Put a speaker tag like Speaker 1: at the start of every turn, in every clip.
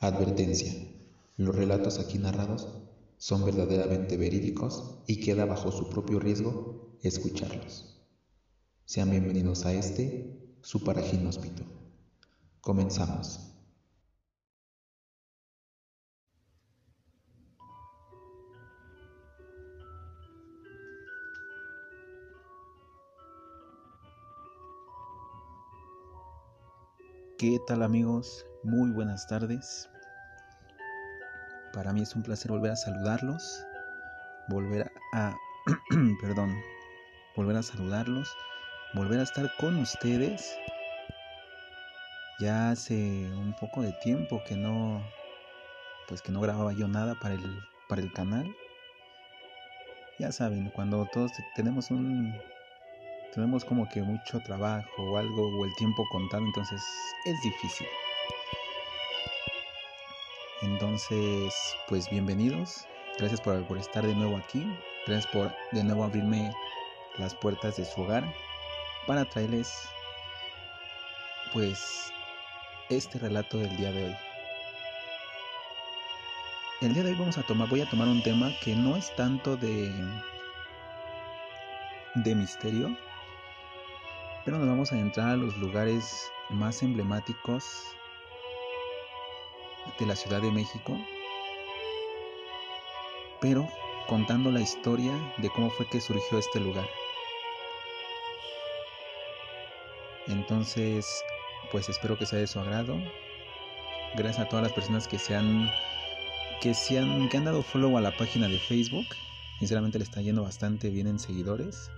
Speaker 1: Advertencia. Los relatos aquí narrados son verdaderamente verídicos y queda bajo su propio riesgo escucharlos. Sean bienvenidos a este, su paraginóspito. Comenzamos.
Speaker 2: ¿Qué tal amigos? Muy buenas tardes. Para mí es un placer volver a saludarlos, volver a, perdón, volver a saludarlos, volver a estar con ustedes. Ya hace un poco de tiempo que no, pues que no grababa yo nada para el, para el canal. Ya saben, cuando todos tenemos un tenemos como que mucho trabajo o algo o el tiempo contado, entonces es difícil. Entonces, pues bienvenidos. Gracias por, por estar de nuevo aquí. Gracias por de nuevo abrirme las puertas de su hogar para traerles pues este relato del día de hoy. El día de hoy vamos a tomar, voy a tomar un tema que no es tanto de de misterio, pero nos vamos a entrar a los lugares más emblemáticos de la Ciudad de México, pero contando la historia de cómo fue que surgió este lugar. Entonces, pues espero que sea de su agrado. Gracias a todas las personas que se han que se han que han dado follow a la página de Facebook. Sinceramente le está yendo bastante bien en seguidores.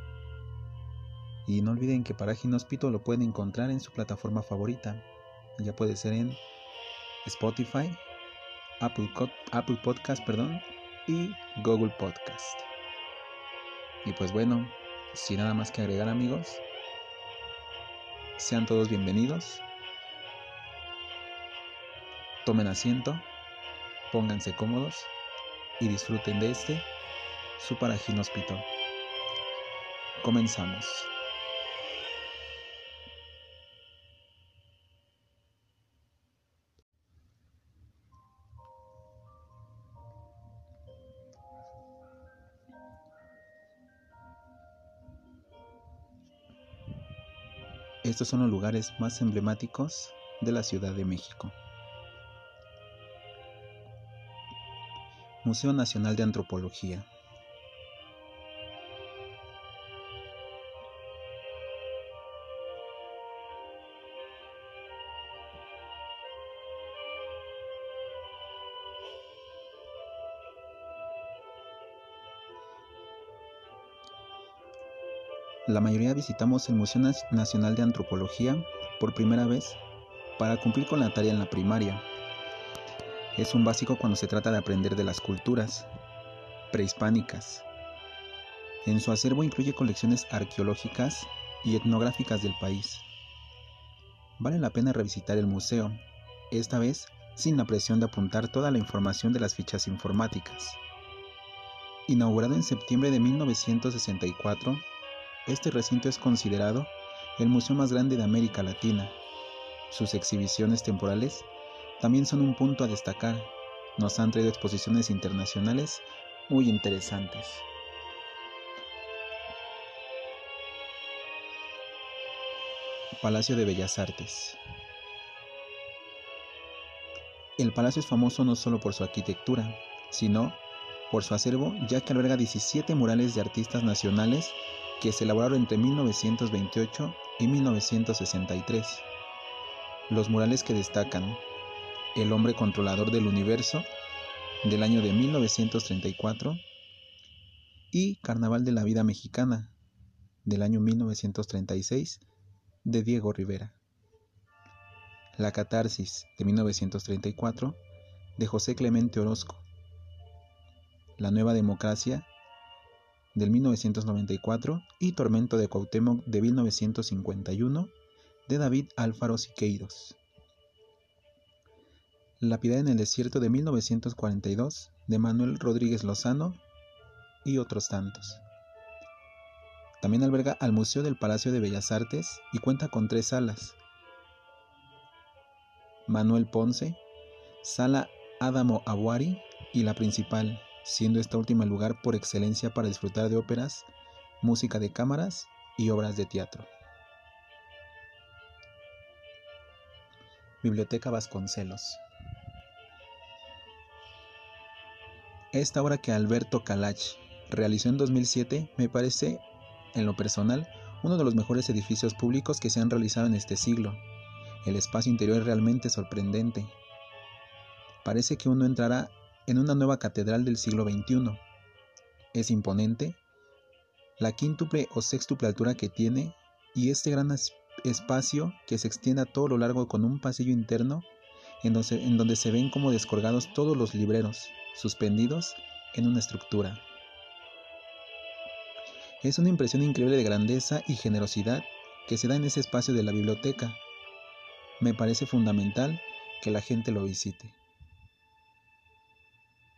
Speaker 2: Y no olviden que Paraje Hospital lo pueden encontrar en su plataforma favorita. Ya puede ser en Spotify, Apple, Apple Podcast, perdón, y Google Podcast. Y pues bueno, sin nada más que agregar amigos, sean todos bienvenidos. Tomen asiento, pónganse cómodos y disfruten de este su Parajín Hospital. Comenzamos. Estos son los lugares más emblemáticos de la Ciudad de México. Museo Nacional de Antropología. La mayoría visitamos el Museo Nacional de Antropología por primera vez para cumplir con la tarea en la primaria. Es un básico cuando se trata de aprender de las culturas prehispánicas. En su acervo incluye colecciones arqueológicas y etnográficas del país. Vale la pena revisitar el museo, esta vez sin la presión de apuntar toda la información de las fichas informáticas. Inaugurado en septiembre de 1964, este recinto es considerado el museo más grande de América Latina. Sus exhibiciones temporales también son un punto a destacar. Nos han traído exposiciones internacionales muy interesantes. Palacio de Bellas Artes. El palacio es famoso no solo por su arquitectura, sino por su acervo, ya que alberga 17 murales de artistas nacionales que se elaboraron entre 1928 y 1963. Los murales que destacan El hombre controlador del universo del año de 1934 y Carnaval de la vida mexicana del año 1936 de Diego Rivera. La catarsis de 1934 de José Clemente Orozco. La nueva democracia del 1994 y Tormento de Cuauhtémoc de 1951 de David Alfaro Siqueiros. La piedad en el desierto de 1942 de Manuel Rodríguez Lozano y otros tantos. También alberga al Museo del Palacio de Bellas Artes y cuenta con tres salas. Manuel Ponce, Sala Adamo Awari y la principal, siendo esta última lugar por excelencia para disfrutar de óperas, música de cámaras y obras de teatro. Biblioteca Vasconcelos. Esta obra que Alberto Calach realizó en 2007 me parece, en lo personal, uno de los mejores edificios públicos que se han realizado en este siglo. El espacio interior es realmente sorprendente. Parece que uno entrará en una nueva catedral del siglo XXI. Es imponente, la quíntuple o sextuple altura que tiene y este gran espacio que se extiende a todo lo largo con un pasillo interno en donde, en donde se ven como descolgados todos los libreros, suspendidos en una estructura. Es una impresión increíble de grandeza y generosidad que se da en ese espacio de la biblioteca. Me parece fundamental que la gente lo visite.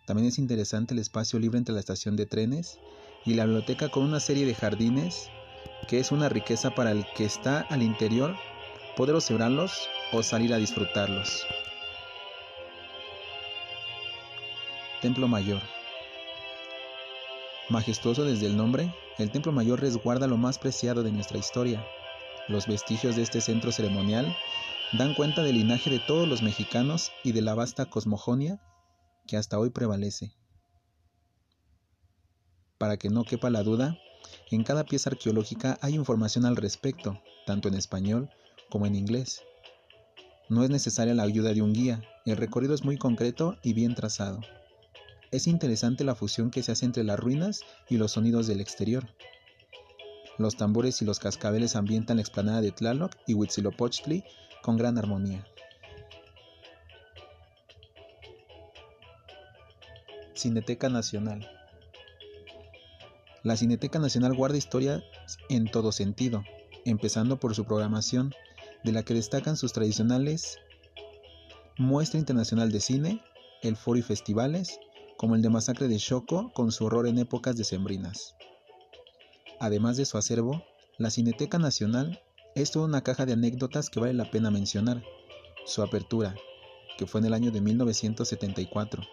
Speaker 2: También es interesante el espacio libre entre la estación de trenes y la biblioteca con una serie de jardines que es una riqueza para el que está al interior poder observarlos o salir a disfrutarlos. Templo Mayor. Majestuoso desde el nombre, el Templo Mayor resguarda lo más preciado de nuestra historia. Los vestigios de este centro ceremonial dan cuenta del linaje de todos los mexicanos y de la vasta cosmogonia que hasta hoy prevalece. Para que no quepa la duda, en cada pieza arqueológica hay información al respecto, tanto en español como en inglés. No es necesaria la ayuda de un guía, el recorrido es muy concreto y bien trazado. Es interesante la fusión que se hace entre las ruinas y los sonidos del exterior. Los tambores y los cascabeles ambientan la explanada de Tlaloc y Huitzilopochtli con gran armonía. Cineteca Nacional La Cineteca Nacional guarda historias en todo sentido, empezando por su programación, de la que destacan sus tradicionales Muestra Internacional de Cine, el Foro y Festivales, como el de Masacre de Choco con su horror en épocas decembrinas. Además de su acervo, la Cineteca Nacional es toda una caja de anécdotas que vale la pena mencionar. Su apertura, que fue en el año de 1974.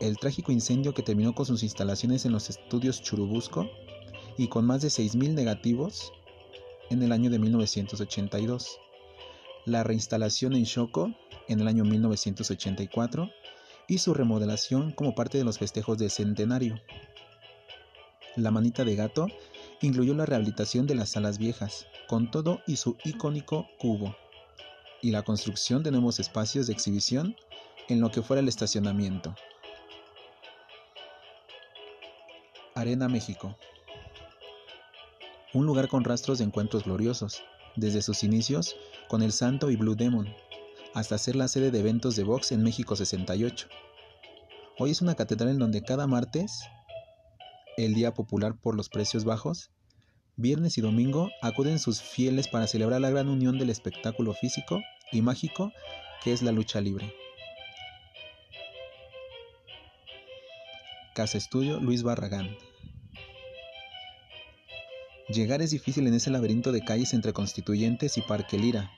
Speaker 2: El trágico incendio que terminó con sus instalaciones en los estudios Churubusco y con más de 6.000 negativos en el año de 1982. La reinstalación en Choco en el año 1984 y su remodelación como parte de los festejos del centenario. La manita de gato incluyó la rehabilitación de las salas viejas, con todo y su icónico cubo, y la construcción de nuevos espacios de exhibición en lo que fuera el estacionamiento. Arena México. Un lugar con rastros de encuentros gloriosos, desde sus inicios con el Santo y Blue Demon, hasta ser la sede de eventos de box en México 68. Hoy es una catedral en donde cada martes, el día popular por los precios bajos, viernes y domingo acuden sus fieles para celebrar la gran unión del espectáculo físico y mágico que es la lucha libre. Casa Estudio Luis Barragán. Llegar es difícil en ese laberinto de calles entre Constituyentes y Parque Lira.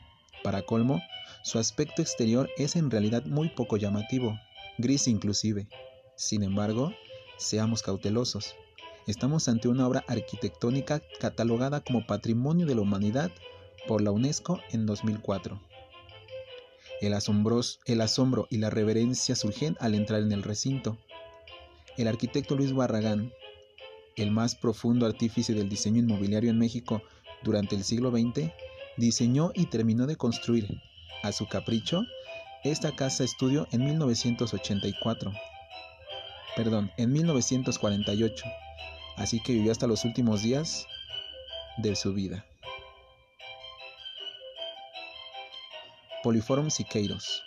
Speaker 2: Para colmo, su aspecto exterior es en realidad muy poco llamativo, gris inclusive. Sin embargo, seamos cautelosos. Estamos ante una obra arquitectónica catalogada como Patrimonio de la Humanidad por la UNESCO en 2004. El, el asombro y la reverencia surgen al entrar en el recinto. El arquitecto Luis Barragán, el más profundo artífice del diseño inmobiliario en México durante el siglo XX, diseñó y terminó de construir a su capricho esta casa estudio en 1984. Perdón, en 1948. Así que vivió hasta los últimos días de su vida. Poliforum Siqueiros.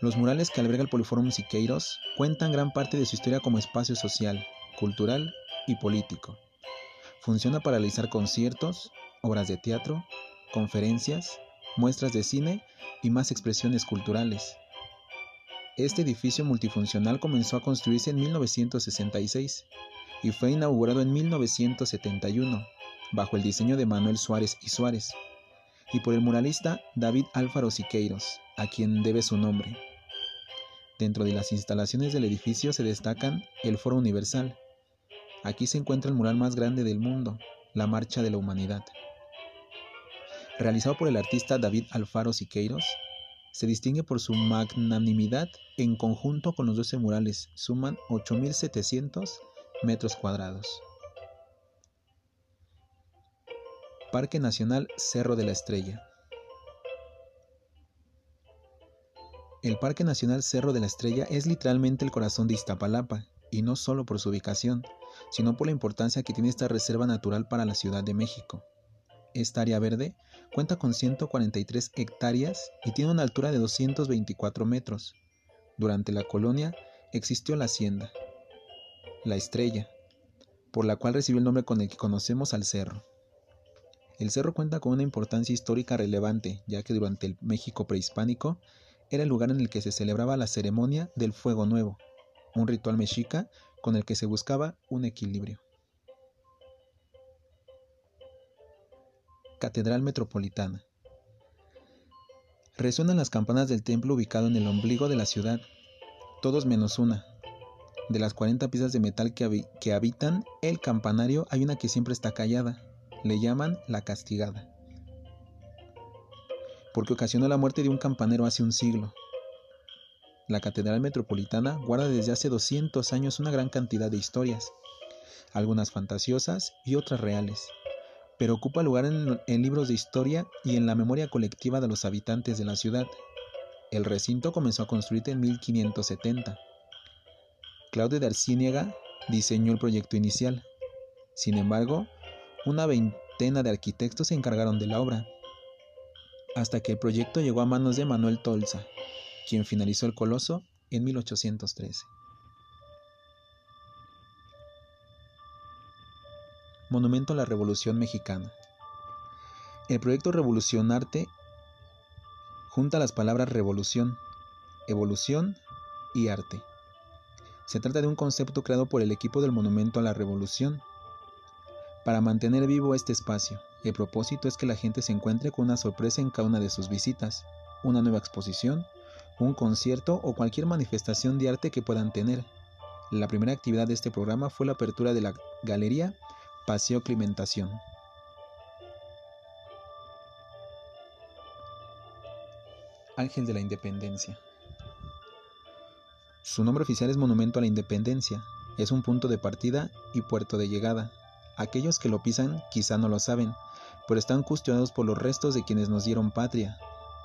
Speaker 2: Los murales que alberga el Poliforum Siqueiros cuentan gran parte de su historia como espacio social, cultural y político. Funciona para realizar conciertos, obras de teatro, conferencias, muestras de cine y más expresiones culturales. Este edificio multifuncional comenzó a construirse en 1966 y fue inaugurado en 1971 bajo el diseño de Manuel Suárez y Suárez y por el muralista David Álvaro Siqueiros, a quien debe su nombre. Dentro de las instalaciones del edificio se destacan el Foro Universal. Aquí se encuentra el mural más grande del mundo, la Marcha de la Humanidad. Realizado por el artista David Alfaro Siqueiros, se distingue por su magnanimidad en conjunto con los 12 murales, suman 8.700 metros cuadrados. Parque Nacional Cerro de la Estrella. El Parque Nacional Cerro de la Estrella es literalmente el corazón de Iztapalapa, y no solo por su ubicación, sino por la importancia que tiene esta reserva natural para la Ciudad de México. Esta área verde cuenta con 143 hectáreas y tiene una altura de 224 metros. Durante la colonia existió la hacienda, la estrella, por la cual recibió el nombre con el que conocemos al cerro. El cerro cuenta con una importancia histórica relevante, ya que durante el México prehispánico era el lugar en el que se celebraba la ceremonia del Fuego Nuevo, un ritual mexica con el que se buscaba un equilibrio. Catedral Metropolitana. Resuenan las campanas del templo ubicado en el ombligo de la ciudad, todos menos una. De las 40 piezas de metal que, que habitan el campanario hay una que siempre está callada, le llaman la castigada, porque ocasionó la muerte de un campanero hace un siglo. La Catedral Metropolitana guarda desde hace 200 años una gran cantidad de historias, algunas fantasiosas y otras reales, pero ocupa lugar en, libros de historia y en la memoria colectiva de los habitantes de la ciudad. El recinto comenzó a construirse en 1570. Claudio de Arciniega diseñó el proyecto inicial. Sin embargo, una veintena de arquitectos se encargaron de la obra, hasta que el proyecto llegó a manos de Manuel Tolsa, quien finalizó el coloso en 1813. Monumento a la Revolución Mexicana. El proyecto Revolucionarte junta las palabras revolución, evolución y arte. Se trata de un concepto creado por el equipo del Monumento a la Revolución, para mantener vivo este espacio. El propósito es que la gente se encuentre con una sorpresa en cada una de sus visitas, una nueva exposición, un concierto o cualquier manifestación de arte que puedan tener. La primera actividad de este programa fue la apertura de la galería Paseo Climentación. Ángel de la Independencia. Su nombre oficial es Monumento a la Independencia. Es un punto de partida y puerto de llegada. Aquellos que lo pisan quizá no lo saben, pero están custodiados por los restos de quienes nos dieron patria.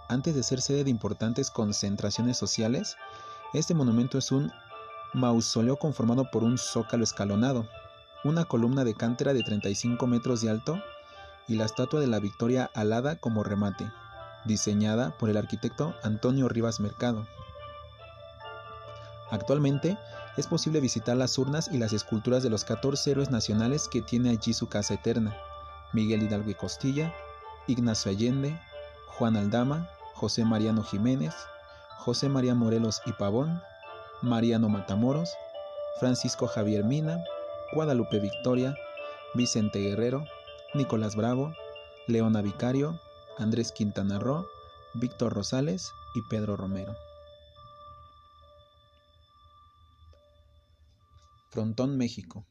Speaker 2: Antes de ser sede de importantes concentraciones sociales, este monumento es un mausoleo conformado por un zócalo escalonado, una columna de cántera de 35 metros de alto y la estatua de la Victoria alada como remate, diseñada por el arquitecto Antonio Rivas Mercado. Actualmente es posible visitar las urnas y las esculturas de los 14 héroes nacionales que tiene allí su casa eterna. Miguel Hidalgo y Costilla, Ignacio Allende, Juan Aldama, José Mariano Jiménez, José María Morelos y Pavón, Mariano Matamoros, Francisco Javier Mina, Guadalupe Victoria, Vicente Guerrero, Nicolás Bravo, Leona Vicario, Andrés Quintana Roo, Víctor Rosales y Pedro Romero. Frontón, México.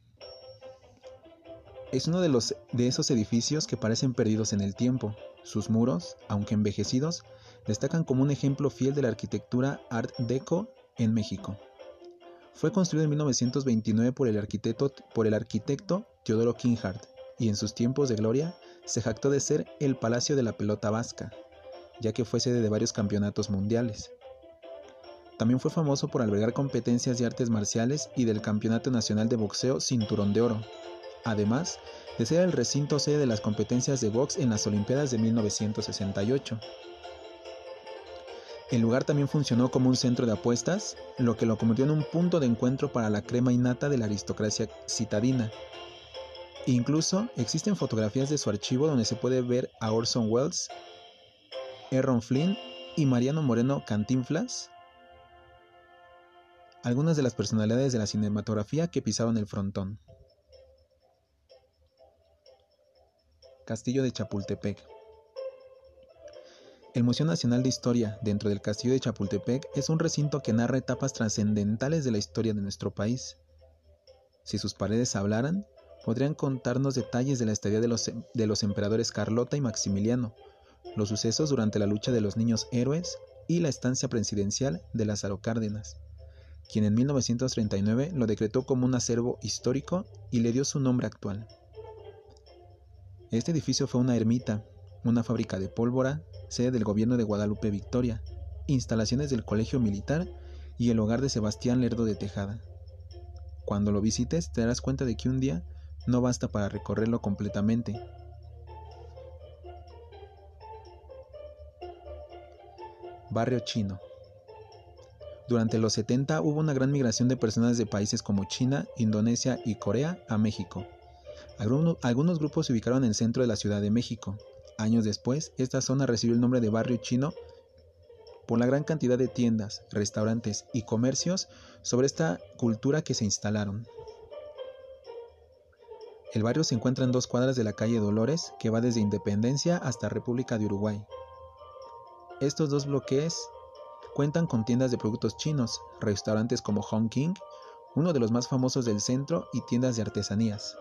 Speaker 2: Es uno de, los, de esos edificios que parecen perdidos en el tiempo. Sus muros, aunque envejecidos, destacan como un ejemplo fiel de la arquitectura Art Deco en México. Fue construido en 1929 por el arquitecto, Teodoro Kinghart y en sus tiempos de gloria se jactó de ser el Palacio de la Pelota Vasca, ya que fue sede de varios campeonatos mundiales. También fue famoso por albergar competencias de artes marciales y del Campeonato Nacional de Boxeo Cinturón de Oro, además de ser el recinto sede de las competencias de box en las Olimpiadas de 1968. El lugar también funcionó como un centro de apuestas, lo que lo convirtió en un punto de encuentro para la crema innata de la aristocracia citadina. Incluso existen fotografías de su archivo donde se puede ver a Orson Welles, Errol Flynn y Mariano Moreno Cantinflas algunas de las personalidades de la cinematografía que pisaron el frontón. Castillo de Chapultepec. El Museo Nacional de Historia, dentro del Castillo de Chapultepec, es un recinto que narra etapas trascendentales de la historia de nuestro país. Si sus paredes hablaran, podrían contarnos detalles de la estadía de los, los emperadores Carlota y Maximiliano, los sucesos durante la lucha de los niños héroes y la estancia presidencial de Lázaro Cárdenas, quien en 1939 lo decretó como un acervo histórico y le dio su nombre actual. Este edificio fue una ermita, una fábrica de pólvora, sede del gobierno de Guadalupe Victoria, instalaciones del Colegio Militar y el hogar de Sebastián Lerdo de Tejada. Cuando lo visites te darás cuenta de que un día no basta para recorrerlo completamente. Barrio Chino. Durante los 70 hubo una gran migración de personas de países como China, Indonesia y Corea a México. Algunos, grupos se ubicaron en el centro de la Ciudad de México, Años después, esta zona recibió el nombre de barrio chino por la gran cantidad de tiendas, restaurantes y comercios sobre esta cultura que se instalaron. El barrio se encuentra en dos cuadras de la calle Dolores, que va desde Independencia hasta República de Uruguay. Estos dos bloques cuentan con tiendas de productos chinos, restaurantes como Hong King, uno de los más famosos del centro, y tiendas de artesanías.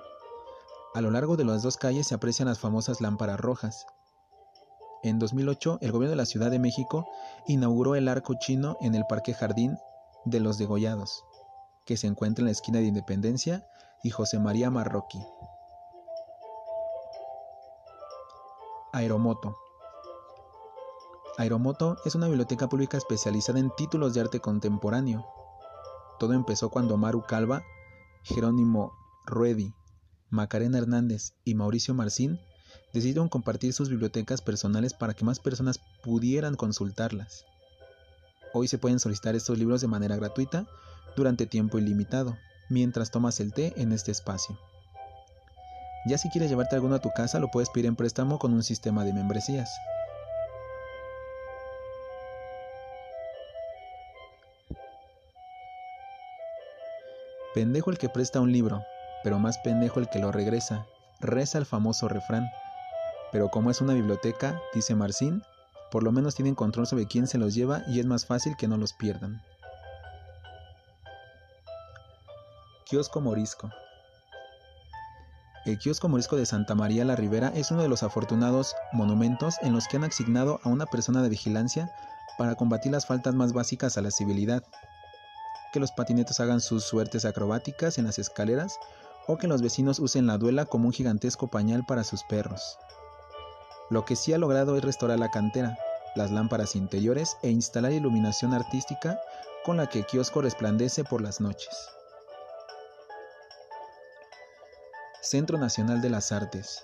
Speaker 2: A lo largo de las dos calles se aprecian las famosas lámparas rojas. En 2008, el gobierno de la Ciudad de México inauguró el arco chino en el Parque Jardín de los Degollados, que se encuentra en la esquina de Independencia y José María Marroquí. Aeromoto. Aeromoto es una biblioteca pública especializada en títulos de arte contemporáneo. Todo empezó cuando Maru Calva, Jerónimo Ruedi Macarena Hernández y Mauricio Marcín decidieron compartir sus bibliotecas personales para que más personas pudieran consultarlas. Hoy se pueden solicitar estos libros de manera gratuita durante tiempo ilimitado, mientras tomas el té en este espacio. Ya si quieres llevarte alguno a tu casa, lo puedes pedir en préstamo con un sistema de membresías. Pendejo el que presta un libro, pero más pendejo el que lo regresa, reza el famoso refrán. Pero como es una biblioteca, dice Marcín, por lo menos tienen control sobre quién se los lleva y es más fácil que no los pierdan. Kiosco Morisco El kiosco Morisco de Santa María la Ribera es uno de los afortunados monumentos en los que han asignado a una persona de vigilancia para combatir las faltas más básicas a la civilidad. Que los patinetos hagan sus suertes acrobáticas en las escaleras o que los vecinos usen la duela como un gigantesco pañal para sus perros. Lo que sí ha logrado es restaurar la cantera, las lámparas interiores e instalar iluminación artística con la que el kiosco resplandece por las noches. Centro Nacional de las Artes.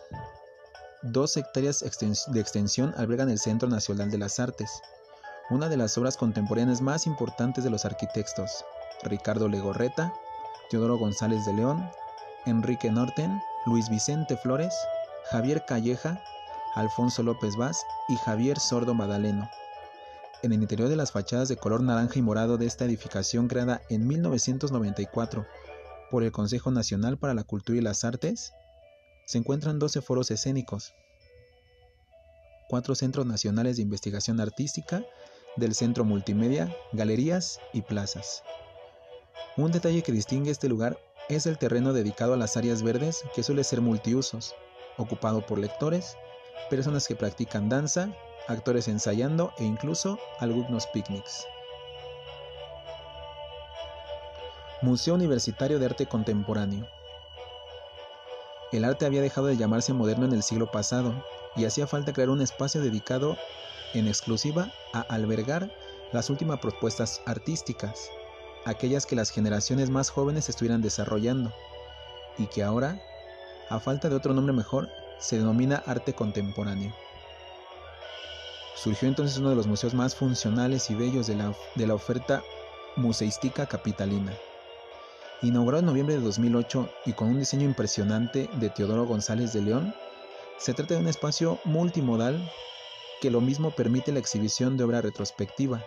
Speaker 2: Dos hectáreas de extensión albergan el Centro Nacional de las Artes, una de las obras contemporáneas más importantes de los arquitectos, Ricardo Legorreta, Teodoro González de León Enrique Norten, Luis Vicente Flores, Javier Calleja, Alfonso López Vaz y Javier Sordo Madaleno. En el interior de las fachadas de color naranja y morado de esta edificación creada en 1994 por el Consejo Nacional para la Cultura y las Artes, se encuentran 12 foros escénicos, cuatro centros nacionales de investigación artística del Centro Multimedia, galerías y plazas. Un detalle que distingue este lugar es el terreno dedicado a las áreas verdes que suele ser multiusos, ocupado por lectores, personas que practican danza, actores ensayando e incluso algunos picnics. Museo Universitario de Arte Contemporáneo. El arte había dejado de llamarse moderno en el siglo pasado y hacía falta crear un espacio dedicado en exclusiva a albergar las últimas propuestas artísticas aquellas que las generaciones más jóvenes estuvieran desarrollando y que ahora, a falta de otro nombre mejor, se denomina arte contemporáneo. Surgió entonces uno de los museos más funcionales y bellos de la, de la oferta museística capitalina. Inaugurado en noviembre de 2008 y con un diseño impresionante de Teodoro González de León, se trata de un espacio multimodal que lo mismo permite la exhibición de obra retrospectiva,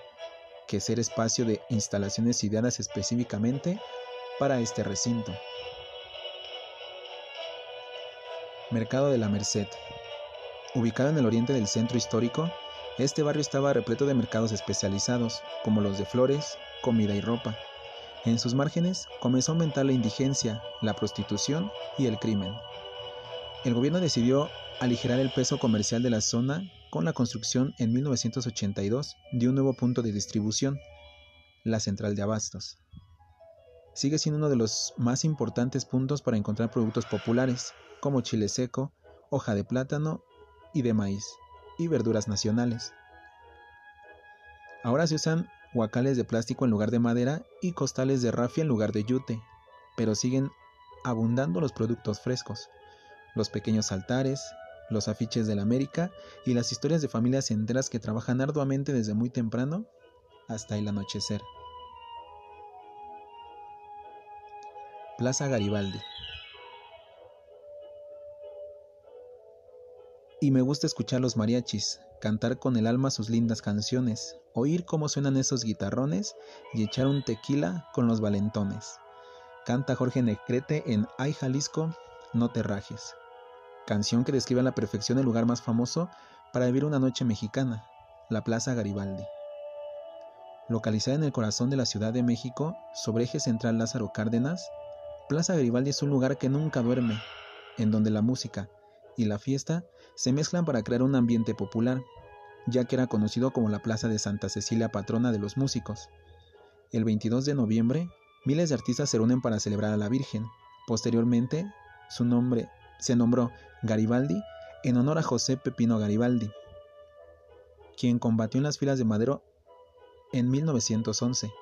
Speaker 2: que ser espacio de instalaciones ideadas específicamente para este recinto. Mercado de la Merced. Ubicado en el oriente del centro histórico, Este barrio estaba repleto de mercados especializados, como los de flores, comida y ropa. En sus márgenes comenzó a aumentar la indigencia, la prostitución y el crimen. El gobierno decidió aligerar el peso comercial de la zona con la construcción en 1982 de un nuevo punto de distribución, la central de abastos. Sigue siendo uno de los más importantes puntos para encontrar productos populares, como chile seco, hoja de plátano y de maíz, y verduras nacionales. Ahora se usan huacales de plástico en lugar de madera y costales de rafia en lugar de yute, pero siguen abundando los productos frescos, los pequeños altares, los afiches de la América y las historias de familias enteras que trabajan arduamente desde muy temprano hasta el anochecer. Plaza Garibaldi Y me gusta escuchar los mariachis, cantar con el alma sus lindas canciones, oír cómo suenan esos guitarrones y echar un tequila con los valentones. Canta Jorge Necrete en Ay Jalisco, no te rajes canción que describe a la perfección el lugar más famoso para vivir una noche mexicana, la Plaza Garibaldi. Localizada en el corazón de la Ciudad de México, sobre eje central Lázaro Cárdenas, Plaza Garibaldi es un lugar que nunca duerme, en donde la música y la fiesta se mezclan para crear un ambiente popular, ya que era conocido como la Plaza de Santa Cecilia, patrona de los músicos. El 22 de noviembre, miles de artistas se reúnen para celebrar a la Virgen. Posteriormente, su nombre se nombró Garibaldi en honor a José Pepino Garibaldi, quien combatió en las filas de Madero en 1911.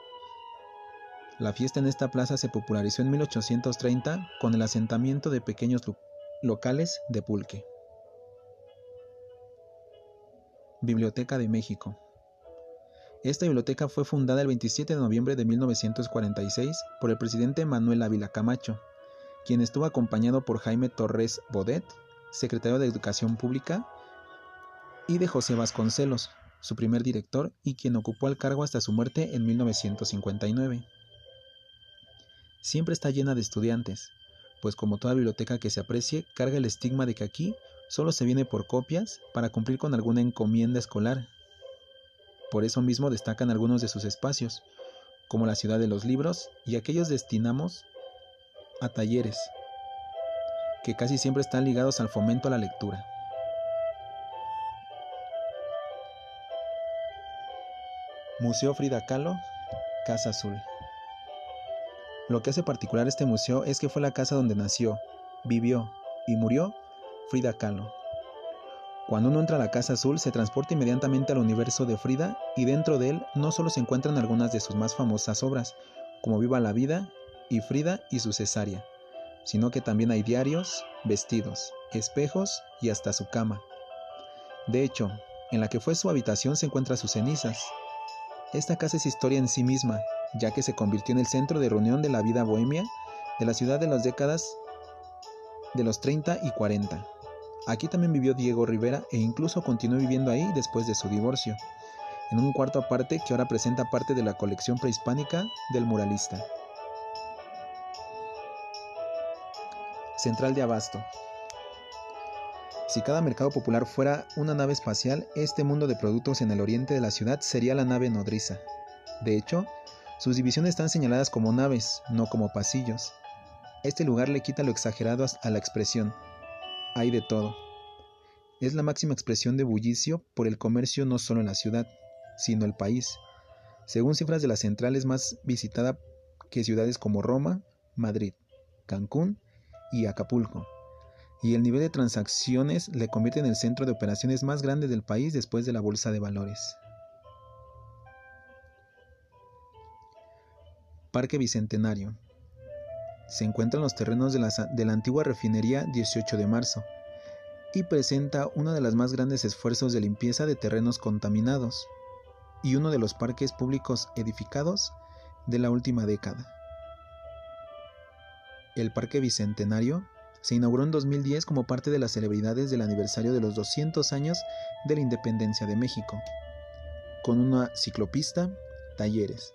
Speaker 2: La fiesta en esta plaza se popularizó en 1830 con el asentamiento de pequeños locales de pulque. Biblioteca de México. Esta biblioteca fue fundada el 27 de noviembre de 1946 por el presidente Manuel Ávila Camacho quien estuvo acompañado por Jaime Torres Bodet, secretario de Educación Pública, y de José Vasconcelos, su primer director y quien ocupó el cargo hasta su muerte en 1959. Siempre está llena de estudiantes, pues como toda biblioteca que se aprecie, carga el estigma de que aquí solo se viene por copias para cumplir con alguna encomienda escolar. Por eso mismo destacan algunos de sus espacios, como la ciudad de los libros y aquellos destinamos a talleres, que casi siempre están ligados al fomento a la lectura. Museo Frida Kahlo, Casa Azul. Lo que hace particular este museo es que fue la casa donde nació, vivió y murió Frida Kahlo. Cuando uno entra a la Casa Azul se transporta inmediatamente al universo de Frida y dentro de él no solo se encuentran algunas de sus más famosas obras, como Viva la Vida y Frida y su cesárea, sino que también hay diarios, vestidos, espejos y hasta su cama. De hecho, en la que fue su habitación se encuentran sus cenizas. Esta casa es historia en sí misma, ya que se convirtió en el centro de reunión de la vida bohemia de la ciudad de las décadas de los 30 y 40. Aquí también vivió Diego Rivera e incluso continuó viviendo ahí después de su divorcio, en un cuarto aparte que ahora presenta parte de la colección prehispánica del muralista. Central de Abasto. Si cada mercado popular fuera una nave espacial, este mundo de productos en el oriente de la ciudad sería la nave nodriza. De hecho, sus divisiones están señaladas como naves, no como pasillos. Este lugar le quita lo exagerado a la expresión. Hay de todo. Es la máxima expresión de bullicio por el comercio no solo en la ciudad, sino el país. Según cifras de la central es más visitada que ciudades como Roma, Madrid, Cancún y Acapulco, y el nivel de transacciones le convierte en el centro de operaciones más grande del país después de la Bolsa de Valores. Parque Bicentenario. Se encuentra en los terrenos de la, de la antigua refinería 18 de marzo y presenta uno de los más grandes esfuerzos de limpieza de terrenos contaminados y uno de los parques públicos edificados de la última década. El Parque Bicentenario se inauguró en 2010 como parte de las celebridades del aniversario de los 200 años de la independencia de México, con una ciclopista, talleres,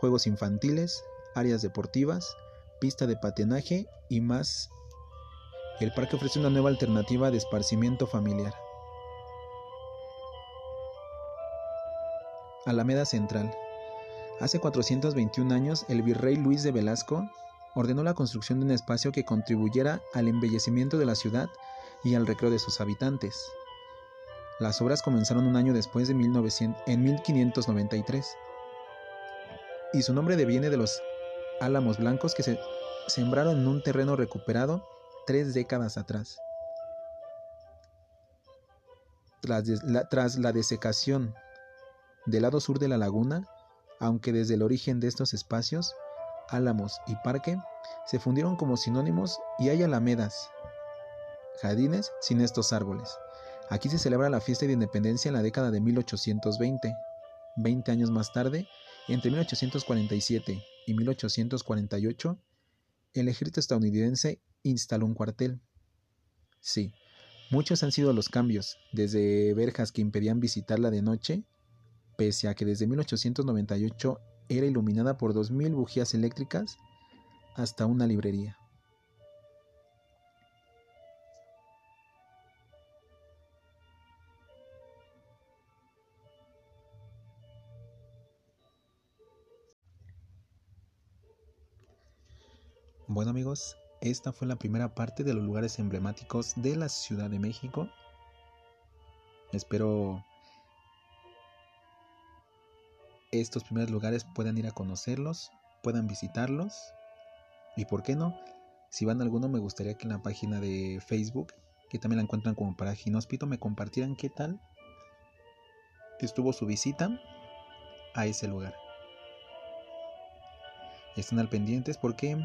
Speaker 2: juegos infantiles, áreas deportivas, pista de patinaje y más. El parque ofrece una nueva alternativa de esparcimiento familiar. Alameda Central. Hace 421 años, el virrey Luis de Velasco ordenó la construcción de un espacio que contribuyera al embellecimiento de la ciudad y al recreo de sus habitantes. Las obras comenzaron un año después de 1900, en 1593 y su nombre deviene de los álamos blancos que se sembraron en un terreno recuperado tres décadas atrás. Tras la, tras la desecación del lado sur de la laguna, aunque desde el origen de estos espacios, álamos y parque, se fundieron como sinónimos y hay alamedas, jardines sin estos árboles. Aquí se celebra la fiesta de independencia en la década de 1820. Veinte años más tarde, entre 1847 y 1848, el ejército estadounidense instaló un cuartel. Sí, muchos han sido los cambios, desde verjas que impedían visitarla de noche, pese a que desde 1898 era iluminada por 2.000 bujías eléctricas, hasta una librería. Bueno amigos, esta fue la primera parte de los lugares emblemáticos de la Ciudad de México. Espero estos primeros lugares puedan ir a conocerlos, puedan visitarlos y por qué no, si van a alguno me gustaría que en la página de Facebook, que también la encuentran como para Ginóspito, me compartieran qué tal estuvo su visita a ese lugar. Estén al pendientes porque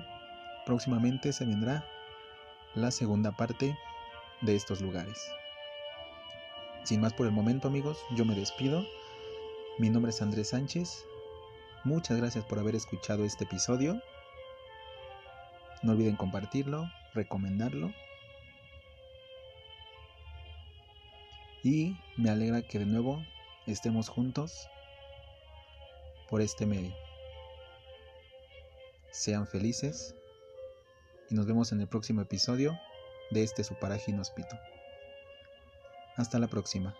Speaker 2: próximamente se vendrá la segunda parte de estos lugares. Sin más por el momento amigos, yo me despido. Mi nombre es Andrés Sánchez. Muchas gracias por haber escuchado este episodio. No olviden compartirlo, recomendarlo. Y me alegra que de nuevo estemos juntos por este medio. Sean felices y nos vemos en el próximo episodio de este su Hospital. Hasta la próxima.